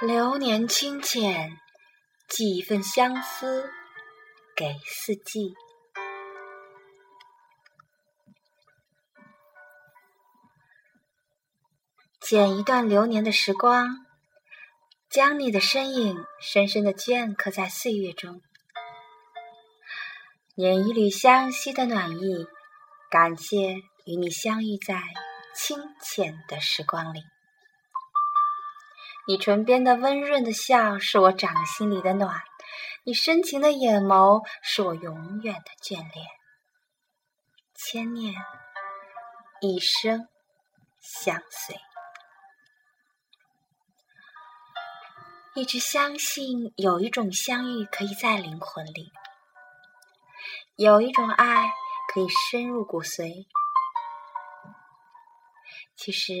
流年清浅，寄一份相思给四季。剪一段流年的时光，将你的身影深深的镌刻在岁月中，捻一缕相惜的暖意，感谢与你相遇在清浅的时光里。你唇边的温润的笑，是我掌心里的暖；你深情的眼眸，是我永远的眷恋。千念，一生相随。一直相信，有一种相遇可以在灵魂里，有一种爱可以深入骨髓。其实。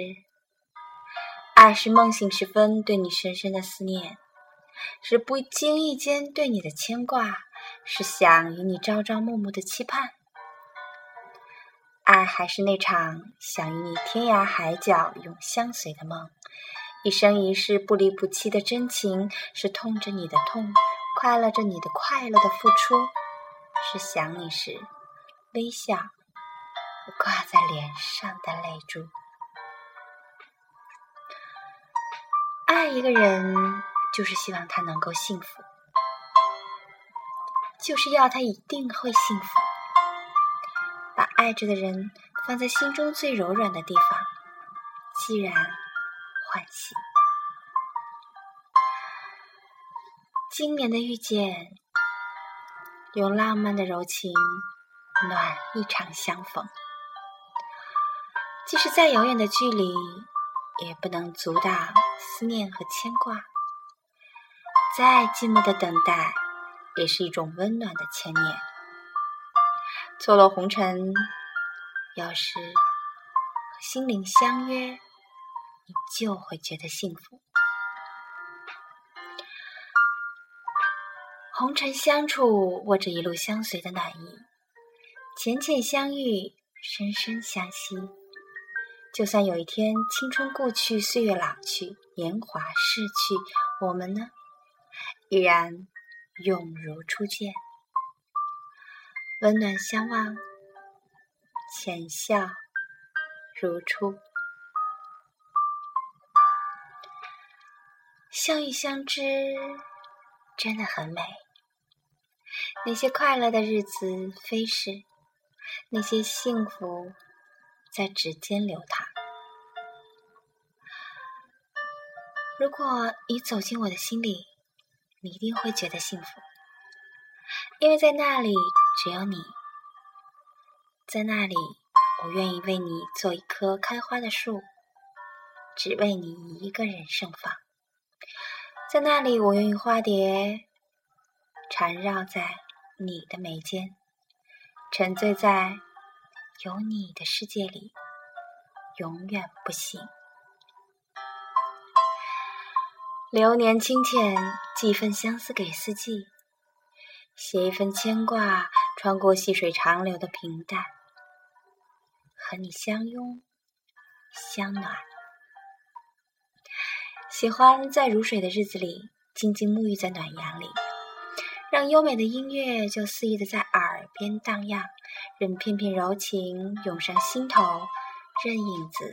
爱是梦醒时分对你深深的思念，是不经意间对你的牵挂，是想与你朝朝暮暮的期盼。爱还是那场想与你天涯海角永相随的梦，一生一世不离不弃的真情，是痛着你的痛，快乐着你的快乐的付出，是想你时微笑挂在脸上的泪珠。爱一个人，就是希望他能够幸福，就是要他一定会幸福。把爱着的人放在心中最柔软的地方，既然欢喜。今年的遇见，用浪漫的柔情暖一场相逢，即使再遥远的距离。也不能阻挡思念和牵挂，再寂寞的等待，也是一种温暖的牵念。错落红尘，要是和心灵相约，你就会觉得幸福。红尘相处，握着一路相随的暖意，浅浅相遇，深深相惜。就算有一天青春故去，岁月老去，年华逝去，我们呢，依然永如初见，温暖相望，浅笑如初，相遇相知真的很美。那些快乐的日子飞逝，那些幸福。在指尖流淌。如果你走进我的心里，你一定会觉得幸福，因为在那里只有你，在那里我愿意为你做一棵开花的树，只为你一个人盛放。在那里，我愿意花蝶缠绕在你的眉间，沉醉在。有你的世界里，永远不醒。流年清浅，寄一份相思给四季，写一份牵挂，穿过细水长流的平淡，和你相拥相暖。喜欢在如水的日子里，静静沐浴在暖阳里。让优美的音乐就肆意的在耳边荡漾，任片片柔情涌上心头，任影子，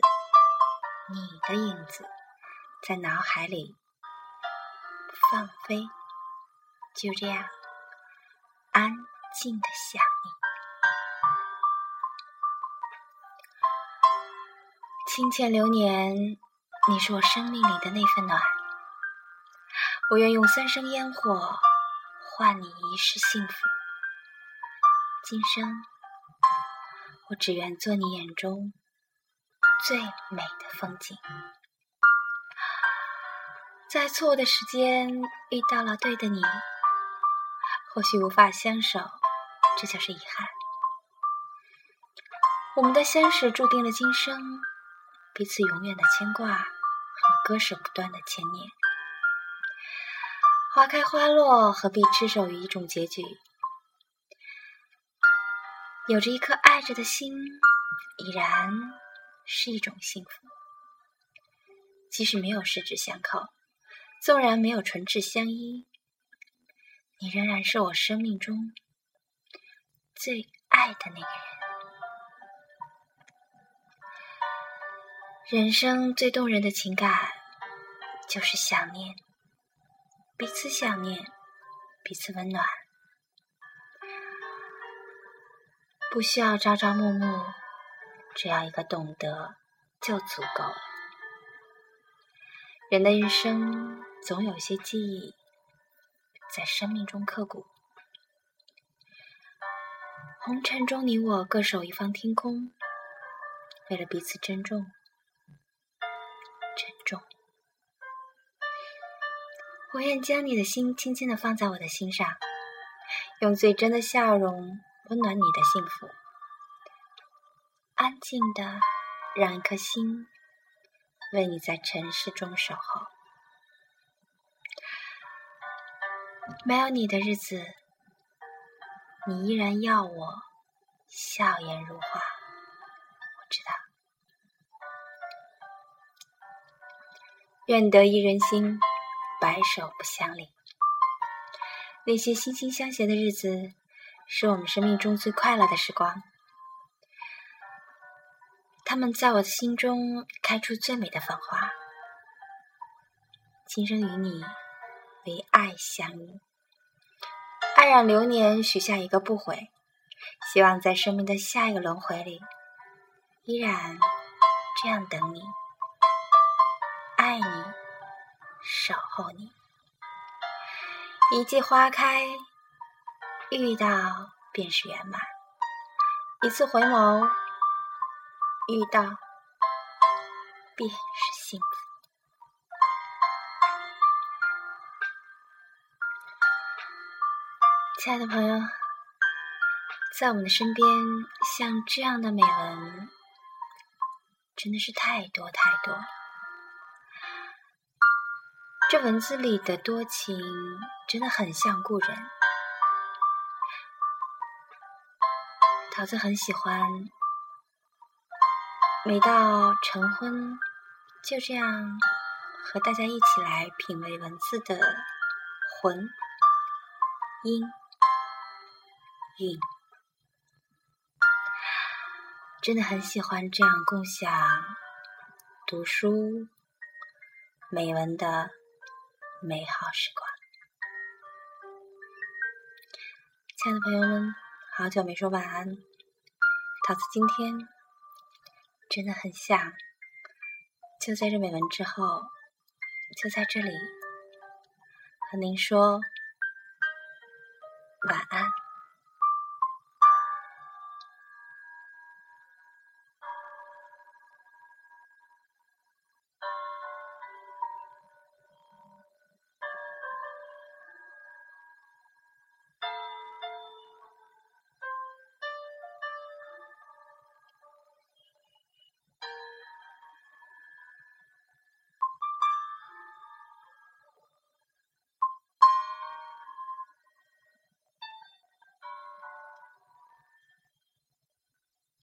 你的影子，在脑海里放飞，就这样安静的想你。清浅流年，你是我生命里的那份暖，我愿用三生烟火。换你一世幸福，今生我只愿做你眼中最美的风景。在错误的时间遇到了对的你，或许无法相守，这就是遗憾。我们的相识注定了今生彼此永远的牵挂和割舍不断的牵念。花开花落，何必痴守于一种结局？有着一颗爱着的心，已然是一种幸福。即使没有十指相扣，纵然没有唇齿相依，你仍然是我生命中最爱的那个人。人生最动人的情感，就是想念，彼此想念，彼此温暖，不需要朝朝暮暮，只要一个懂得就足够了。人的一生，总有些记忆在生命中刻骨。红尘中，你我各守一方天空，为了彼此珍重。珍重，我愿将你的心轻轻的放在我的心上，用最真的笑容温暖你的幸福，安静的让一颗心为你在尘世中守候。没有你的日子，你依然要我笑颜如花。我知道。愿得一人心，白首不相离。那些惺惺相惜的日子，是我们生命中最快乐的时光。他们在我的心中开出最美的繁花。今生与你为爱相遇，爱染流年，许下一个不悔。希望在生命的下一个轮回里，依然这样等你。爱你，守候你，一季花开，遇到便是圆满；一次回眸，遇到便是幸福。亲爱的朋友，在我们的身边，像这样的美文，真的是太多太多。这文字里的多情，真的很像故人。桃子很喜欢，每到晨昏，就这样和大家一起来品味文字的魂、音、韵，真的很喜欢这样共享读书美文的。美好时光，亲爱的朋友们，好久没说晚安。桃子今天真的很想，就在这美文之后，就在这里和您说晚安。